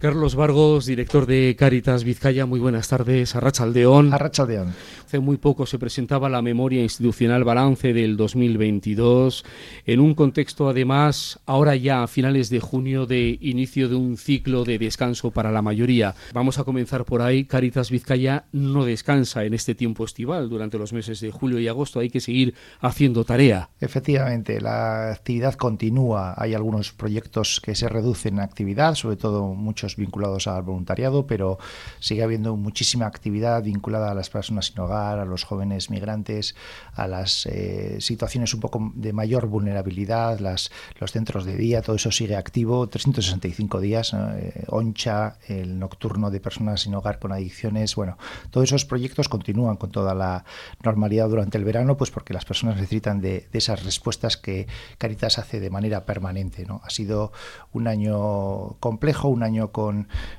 Carlos Vargos, director de Caritas Vizcaya, muy buenas tardes. Arrachaldeón. Arrachaldeón. Hace muy poco se presentaba la memoria institucional balance del 2022, en un contexto además, ahora ya a finales de junio, de inicio de un ciclo de descanso para la mayoría. Vamos a comenzar por ahí. Caritas Vizcaya no descansa en este tiempo estival durante los meses de julio y agosto. Hay que seguir haciendo tarea. Efectivamente, la actividad continúa. Hay algunos proyectos que se reducen en actividad, sobre todo muchos vinculados al voluntariado, pero sigue habiendo muchísima actividad vinculada a las personas sin hogar, a los jóvenes migrantes, a las eh, situaciones un poco de mayor vulnerabilidad, las, los centros de día, todo eso sigue activo, 365 días, eh, Oncha, el nocturno de personas sin hogar con adicciones, bueno, todos esos proyectos continúan con toda la normalidad durante el verano, pues porque las personas necesitan de, esas respuestas que Caritas hace de manera permanente. Ha sido un año complejo, un año con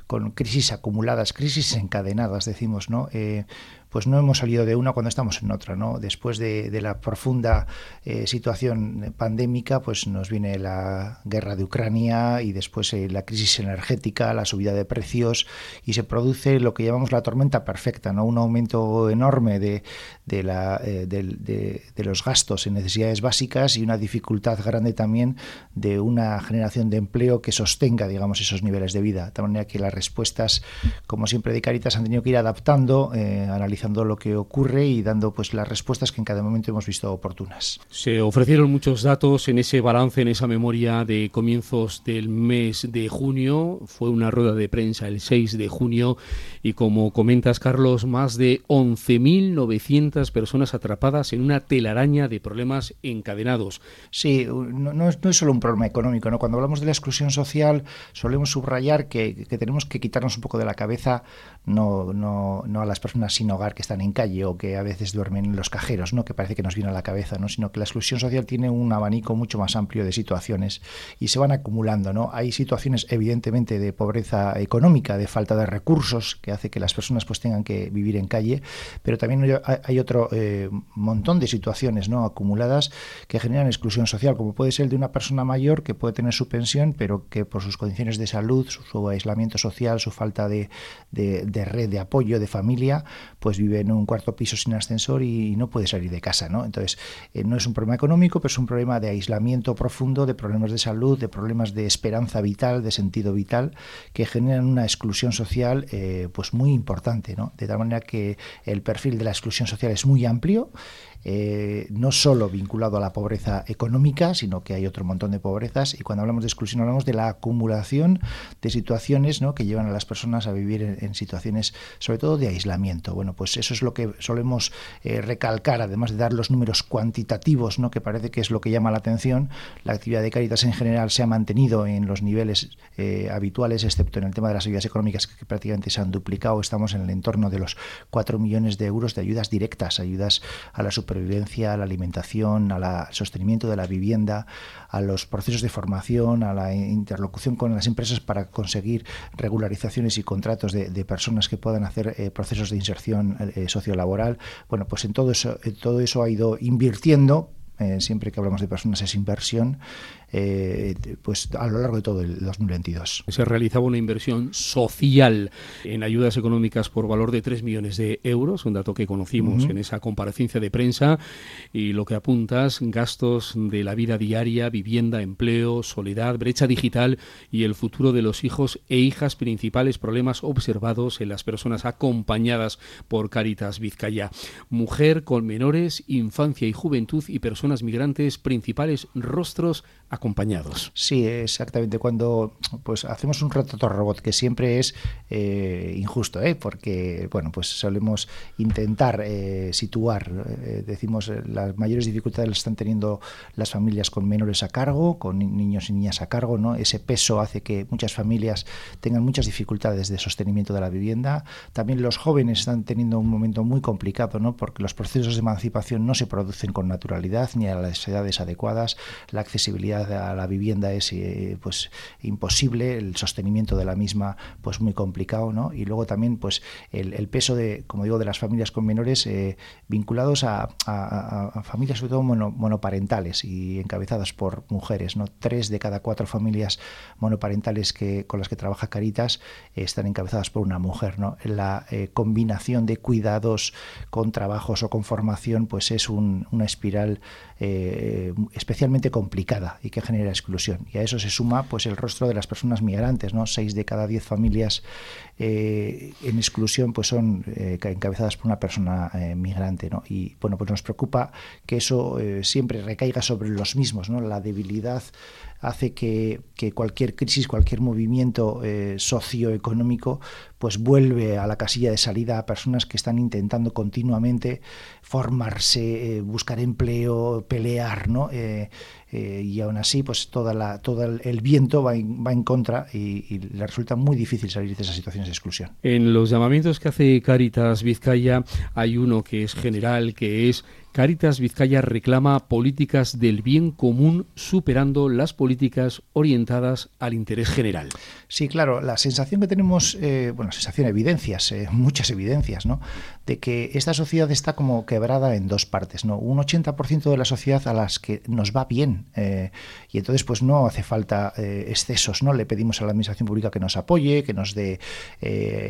con, crisis acumuladas, crisis encadenadas, decimos, ¿no? Eh, pues no hemos salido de una cuando estamos en otra, ¿no? Después de, la profunda eh, situación pandémica, pues nos viene la guerra de Ucrania y después eh, la crisis energética, la subida de precios y se produce lo que llamamos la tormenta perfecta, ¿no? Un aumento enorme de, de, la, eh, de, los gastos en necesidades básicas y una dificultad grande también de una generación de empleo que sostenga, digamos, esos niveles de vida. De manera que las respuestas, como siempre de Caritas, han tenido que ir adaptando, analizando lo que ocurre y dando pues las respuestas que en cada momento hemos visto oportunas. Se ofrecieron muchos datos en ese balance, en esa memoria de comienzos del mes de junio. Fue una rueda de prensa el 6 de junio y como comentas Carlos, más de 11.900 personas atrapadas en una telaraña de problemas encadenados. Sí, no, es, solo un problema económico. ¿no? Cuando hablamos de la exclusión social solemos subrayar que, tenemos que quitarnos un poco de la cabeza no, no, no a las personas sin hogar que están en calle o que a veces duermen en los cajeros, ¿no? que parece que nos viene a la cabeza, ¿no? sino que la exclusión social tiene un abanico mucho más amplio de situaciones y se van acumulando. ¿no? Hay situaciones evidentemente de pobreza económica, de falta de recursos, que hace que las personas pues tengan que vivir en calle, pero también hay otro eh, montón de situaciones ¿no? acumuladas que generan exclusión social, como puede ser el de una persona mayor que puede tener su pensión, pero que por sus condiciones de salud, su, aislamiento social, su falta de, de red de apoyo, de familia, pues vive en un cuarto piso sin ascensor y no puede salir de casa, ¿no? Entonces, eh, no es un problema económico, pero es un problema de aislamiento profundo, de problemas de salud, de problemas de esperanza vital, de sentido vital, que generan una exclusión social eh, pues muy importante, ¿no? De tal manera que el perfil de la exclusión social es muy amplio eh, no solo vinculado a la pobreza económica, sino que hay otro montón de pobrezas. Y cuando hablamos de exclusión hablamos de la acumulación de situaciones ¿no? que llevan a las personas a vivir en, situaciones, sobre todo de aislamiento. Bueno, pues eso es lo que solemos eh, recalcar, además de dar los números cuantitativos, ¿no? que parece que es lo que llama la atención. La actividad de Caritas en general se ha mantenido en los niveles eh, habituales, excepto en el tema de las ayudas económicas que prácticamente se han duplicado. Estamos en el entorno de los 4 millones de euros de ayudas directas, ayudas a la supervivencia supervivencia, a la alimentación, al sostenimiento de la vivienda, a los procesos de formación, a la interlocución con las empresas para conseguir regularizaciones y contratos de, personas que puedan hacer eh, procesos de inserción eh, sociolaboral. Bueno, pues en todo eso, todo eso ha ido invirtiendo eh, siempre que hablamos de personas es inversión, eh, pues a lo largo de todo el 2022. Se realizaba una inversión social en ayudas económicas por valor de 3 millones de euros, un dato que conocimos en esa comparecencia de prensa, y lo que apuntas, gastos de la vida diaria, vivienda, empleo, soledad, brecha digital y el futuro de los hijos e hijas, principales problemas observados en las personas acompañadas por Caritas Vizcaya. Mujer con menores, infancia y juventud y personas migrantes, principales rostros acompañados. Sí, exactamente. Cuando pues hacemos un retrato robot que siempre es eh, injusto, ¿eh? porque bueno, pues solemos intentar eh, situar, eh, decimos, las mayores dificultades las están teniendo las familias con menores a cargo, con niños y niñas a cargo, ¿no? Ese peso hace que muchas familias tengan muchas dificultades de sostenimiento de la vivienda. También los jóvenes están teniendo un momento muy complicado, ¿no? Porque los procesos de emancipación no se producen con naturalidad ni a las edades adecuadas, la accesibilidad a la vivienda es pues imposible, el sostenimiento de la misma pues muy complicado, ¿no? Y luego también pues el, peso de, como digo, de las familias con menores vinculados a, familias sobre todo monoparentales y encabezadas por mujeres, ¿no? Tres de cada cuatro familias monoparentales que con las que trabaja Caritas están encabezadas por una mujer, ¿no? La combinación de cuidados con trabajos o con formación pues es una espiral eh, especialmente complicada y que genera exclusión. Y a eso se suma pues el rostro de las personas migrantes, ¿no? Seis de cada diez familias eh, en exclusión pues son eh, encabezadas por una persona migrante, ¿no? Y bueno, pues nos preocupa que eso siempre recaiga sobre los mismos, ¿no? La debilidad hace que, cualquier crisis, cualquier movimiento eh, socioeconómico, pues vuelve a la casilla de salida a personas que están intentando continuamente formarse, eh, buscar empleo, pelear, ¿no? Eh, y aún así, pues toda la, todo el, viento va en, va en contra y, y, le resulta muy difícil salir de esas situaciones de exclusión. En los llamamientos que hace Caritas Vizcaya hay uno que es general, que es Caritas Vizcaya reclama políticas del bien común superando las políticas orientadas al interés general. Sí, claro, la sensación que tenemos, eh, bueno, sensación, evidencias, eh, muchas evidencias, ¿no? De que esta sociedad está como quebrada en dos partes, ¿no? Un 80% de la sociedad a las que nos va bien eh, y entonces pues no hace falta excesos, ¿no? Le pedimos a la administración pública que nos apoye, que nos dé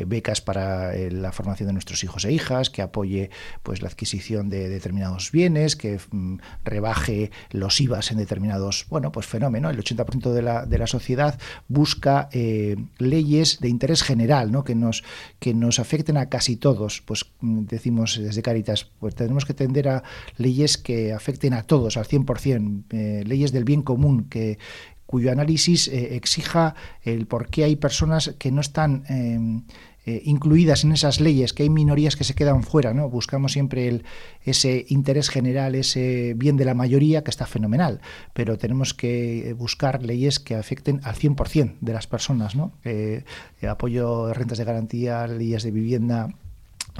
becas para la formación de nuestros hijos e hijas, que apoye pues la adquisición de determinados bienes, que mm, rebaje los IVAs en determinados, bueno, pues fenómenos. El 80% de la, de la sociedad busca eh, leyes de interés general, ¿no? Que nos, que nos afecten a casi todos. Pues mm, decimos desde Caritas, pues tenemos que tender a leyes que afecten a todos, al 100%, eh, leyes del bien común, que cuyo análisis eh, exija el por qué hay personas que no están em, eh, incluidas en esas leyes, que hay minorías que se quedan fuera, ¿no? Buscamos siempre el, ese interés general, ese bien de la mayoría, que está fenomenal, pero tenemos que buscar leyes que afecten al 100% de las personas, ¿no? Eh, apoyo de rentas de garantía, leyes de vivienda,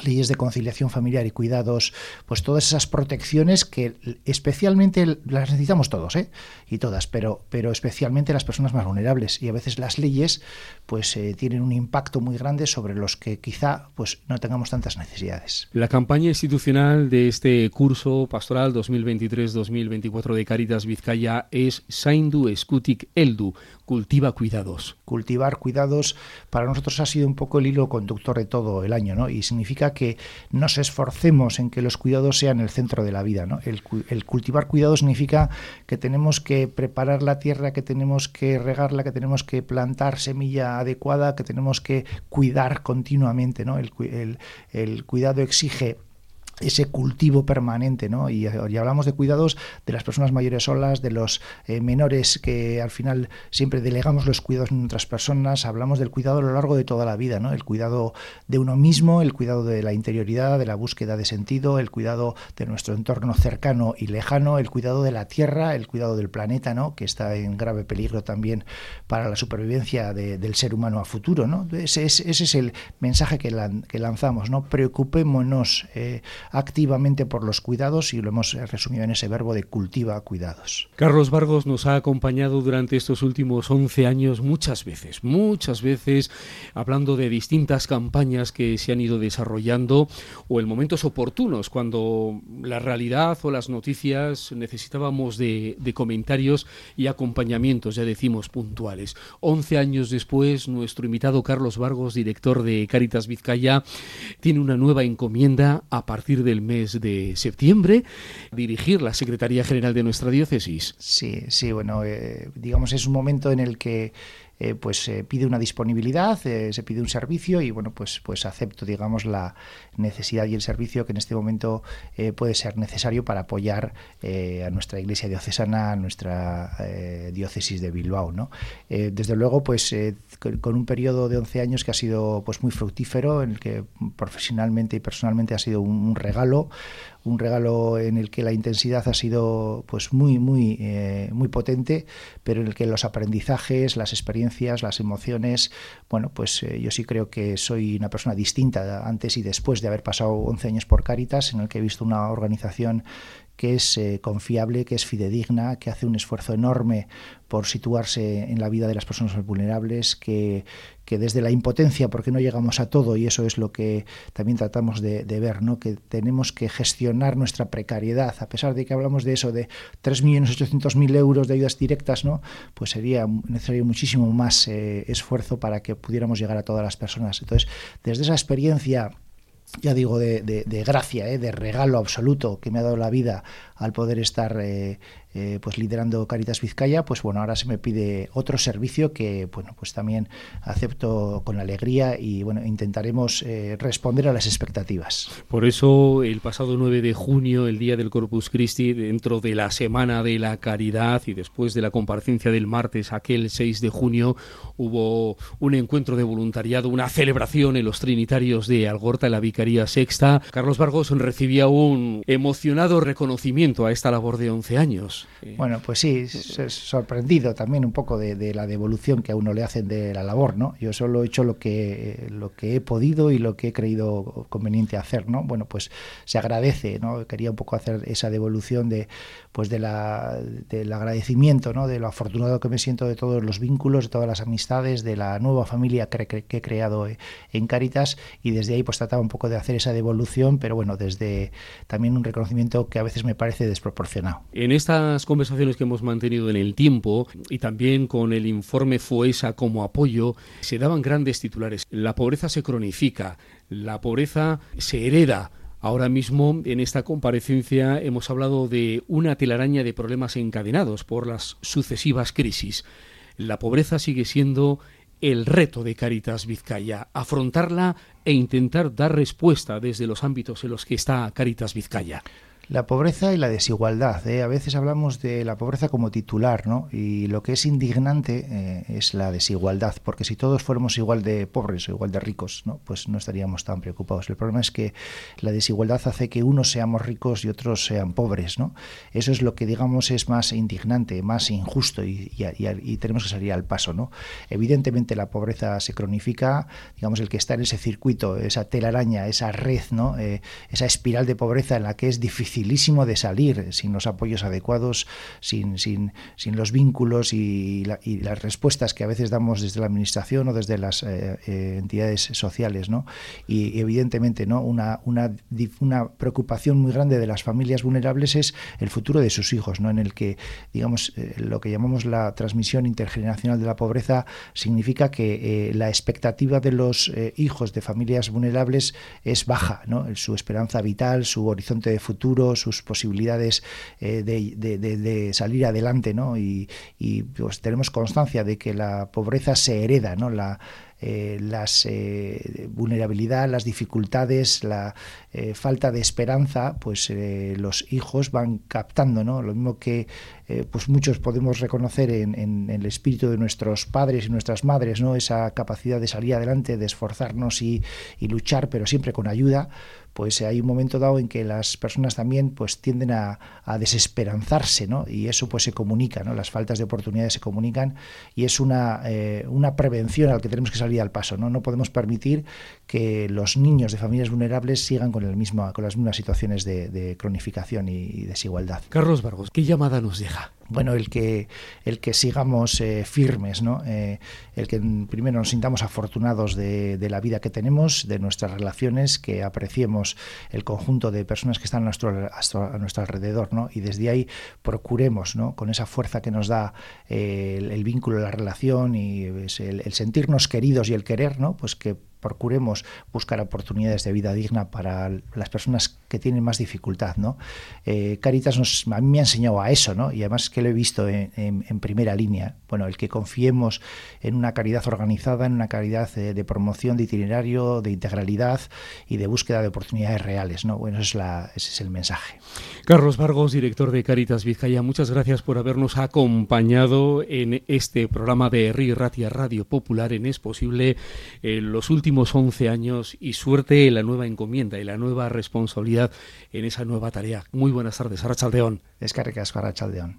leyes de conciliación familiar y cuidados, pues todas esas protecciones que especialmente las necesitamos todos, ¿eh? y todas, pero, pero especialmente las personas más vulnerables. Y a veces las leyes pues eh, tienen un impacto muy grande sobre los que quizá pues no tengamos tantas necesidades. La campaña institucional de este curso pastoral 2023-2024 de Caritas Vizcaya es Saindu Escutic Eldu, cultiva cuidados. Cultivar cuidados para nosotros ha sido un poco el hilo conductor de todo el año, ¿no? Y significa que nos esforcemos en que los cuidados sean el centro de la vida. El, cultivar cuidados significa que tenemos que preparar la tierra, que tenemos que regarla, que tenemos que plantar semilla adecuada, que tenemos que cuidar continuamente, el cuidado exige ese cultivo permanente, ¿no? Y, hablamos de cuidados de las personas mayores solas, de los eh, menores que al final siempre delegamos los cuidados en otras personas, hablamos del cuidado a lo largo de toda la vida, ¿no? El cuidado de uno mismo, el cuidado de la interioridad, de la búsqueda de sentido, el cuidado de nuestro entorno cercano y lejano, el cuidado de la tierra, el cuidado del planeta, ¿no? Que está en grave peligro también para la supervivencia del ser humano a futuro, ¿no? Ese, es el mensaje que, lanzamos, ¿no? Preocupémonos eh, activamente por los cuidados y lo hemos resumido en ese verbo de cultiva cuidados. Carlos Vargos nos ha acompañado durante estos últimos 11 años muchas veces, muchas veces hablando de distintas campañas que se han ido desarrollando o en momentos oportunos cuando la realidad o las noticias necesitábamos de, de comentarios y acompañamientos, ya decimos, puntuales. 11 años después, nuestro invitado Carlos Vargos, director de Caritas Vizcaya, tiene una nueva encomienda a partir del mes de septiembre, dirigir la Secretaría General de nuestra diócesis. Sí, sí, bueno, eh, digamos es un momento en el que eh, pues se pide una disponibilidad, eh, se pide un servicio y bueno, pues, pues acepto, digamos, la necesidad y el servicio que en este momento eh, puede ser necesario para apoyar a nuestra iglesia diocesana, a nuestra diócesis de Bilbao, ¿no? desde luego, pues con un periodo de 11 años que ha sido pues muy fructífero, en el que profesionalmente y personalmente ha sido un regalo, un regalo en el que la intensidad ha sido pues muy muy eh, muy potente pero en el que los aprendizajes las experiencias las emociones bueno pues eh, yo sí creo que soy una persona distinta antes y después de haber pasado 11 años por Caritas en el que he visto una organización que es eh, confiable, que es fidedigna, que hace un esfuerzo enorme por situarse en la vida de las personas vulnerables, que, que desde la impotencia, porque no llegamos a todo, y eso es lo que también tratamos de, ver, ¿no? que tenemos que gestionar nuestra precariedad, a pesar de que hablamos de eso, de 3.800.000 euros de ayudas directas, ¿no? pues sería necesario muchísimo más eh, esfuerzo para que pudiéramos llegar a todas las personas. Entonces, desde esa experiencia ya digo, de, de, gracia, ¿eh? de regalo absoluto que me ha dado la vida al poder estar eh, eh, pues liderando Caritas Vizcaya, pues bueno, ahora se me pide otro servicio que bueno, pues también acepto con alegría y bueno, intentaremos eh, responder a las expectativas. Por eso el pasado 9 de junio, el día del Corpus Christi, dentro de la Semana de la Caridad y después de la comparecencia del martes, aquel 6 de junio, hubo un encuentro de voluntariado, una celebración en los Trinitarios de Algorta, en la Vicaría Sexta. Carlos Vargos recibía un emocionado reconocimiento a esta labor de 11 años. Bueno, pues sí, sorprendido también un poco de, la devolución que a uno le hacen de la labor, ¿no? Yo solo he hecho lo que, lo que he podido y lo que he creído conveniente hacer, ¿no? Bueno, pues se agradece, ¿no? Quería un poco hacer esa devolución de, pues de la, del agradecimiento, ¿no? De lo afortunado que me siento de todos los vínculos, de todas las amistades, de la nueva familia que, que he creado en Cáritas y desde ahí pues trataba un poco de hacer esa devolución, pero bueno, desde también un reconocimiento que a veces me parece desproporcionado. En esta conversaciones que hemos mantenido en el tiempo y también con el informe FUESA como apoyo, se daban grandes titulares. La pobreza se cronifica, la pobreza se hereda. Ahora mismo, en esta comparecencia, hemos hablado de una telaraña de problemas encadenados por las sucesivas crisis. La pobreza sigue siendo el reto de Caritas Vizcaya, afrontarla e intentar dar respuesta desde los ámbitos en los que está Caritas Vizcaya. La pobreza y la desigualdad. ¿eh? A veces hablamos de la pobreza como titular, ¿no? Y lo que es indignante eh, es la desigualdad, porque si todos fuéramos igual de pobres o igual de ricos, ¿no? Pues no estaríamos tan preocupados. El problema es que la desigualdad hace que unos seamos ricos y otros sean pobres, ¿no? Eso es lo que, digamos, es más indignante, más injusto y, tenemos que salir al paso, ¿no? Evidentemente la pobreza se cronifica, digamos, el que está en ese circuito, esa telaraña, esa red, ¿no? Eh, esa espiral de pobreza en la que es difícil de salir sin los apoyos adecuados, sin, sin, sin los vínculos y, las respuestas que a veces damos desde la administración o desde las eh, eh, entidades sociales, ¿no? Y evidentemente, ¿no? Una, una, una preocupación muy grande de las familias vulnerables es el futuro de sus hijos, ¿no? En el que, digamos, eh, lo que llamamos la transmisión intergeneracional de la pobreza significa que la expectativa de los hijos de familias vulnerables es baja, ¿no? Su esperanza vital, su horizonte de futuro, sus posibilidades eh, de, salir adelante, ¿no? Y, pues tenemos constancia de que la pobreza se hereda, ¿no? La, eh, las eh, vulnerabilidad, las dificultades, la falta de esperanza, pues los hijos van captando, ¿no? Lo mismo que pues muchos podemos reconocer en, el espíritu de nuestros padres y nuestras madres, ¿no? Esa capacidad de salir adelante, de esforzarnos y luchar, pero siempre con ayuda pues hay un momento dado en que las personas también pues tienden a, desesperanzarse, ¿no? Y eso pues se comunica, ¿no? Las faltas de oportunidades se comunican y es una, eh, una prevención al que tenemos que salir al paso, ¿no? No podemos permitir que los niños de familias vulnerables sigan con, el mismo, con las mismas situaciones de, cronificación y, desigualdad. Carlos Vargos, ¿qué llamada nos deja? Bueno, el que, el que sigamos eh, firmes, ¿no? Eh, el que primero nos sintamos afortunados de, de, la vida que tenemos, de nuestras relaciones, que apreciemos el conjunto de personas que están a nuestro, a nuestro alrededor, ¿no? y desde ahí procuremos, ¿no? con esa fuerza que nos da eh, el, vínculo, la relación y pues, el, el, sentirnos queridos y el querer, ¿no? pues que procuremos buscar oportunidades de vida digna para las personas que tienen más dificultad. ¿no? Eh, Caritas nos, a mí me ha enseñado a eso, ¿no? y además que lo he visto en, primera línea. Bueno, el que confiemos en una caridad organizada, en una caridad de, promoción, de itinerario, de integralidad y de búsqueda de oportunidades reales. ¿no? Bueno, es la, ese es el mensaje. Carlos Vargos, director de Caritas Vizcaya, muchas gracias por habernos acompañado en este programa de RI Ratia Radio Popular en Es Posible en los últimos 11 años y suerte en la nueva encomienda y la nueva responsabilidad en esa nueva tarea. Muy buenas tardes, Arrachaldeón. Es Arrachaldeón.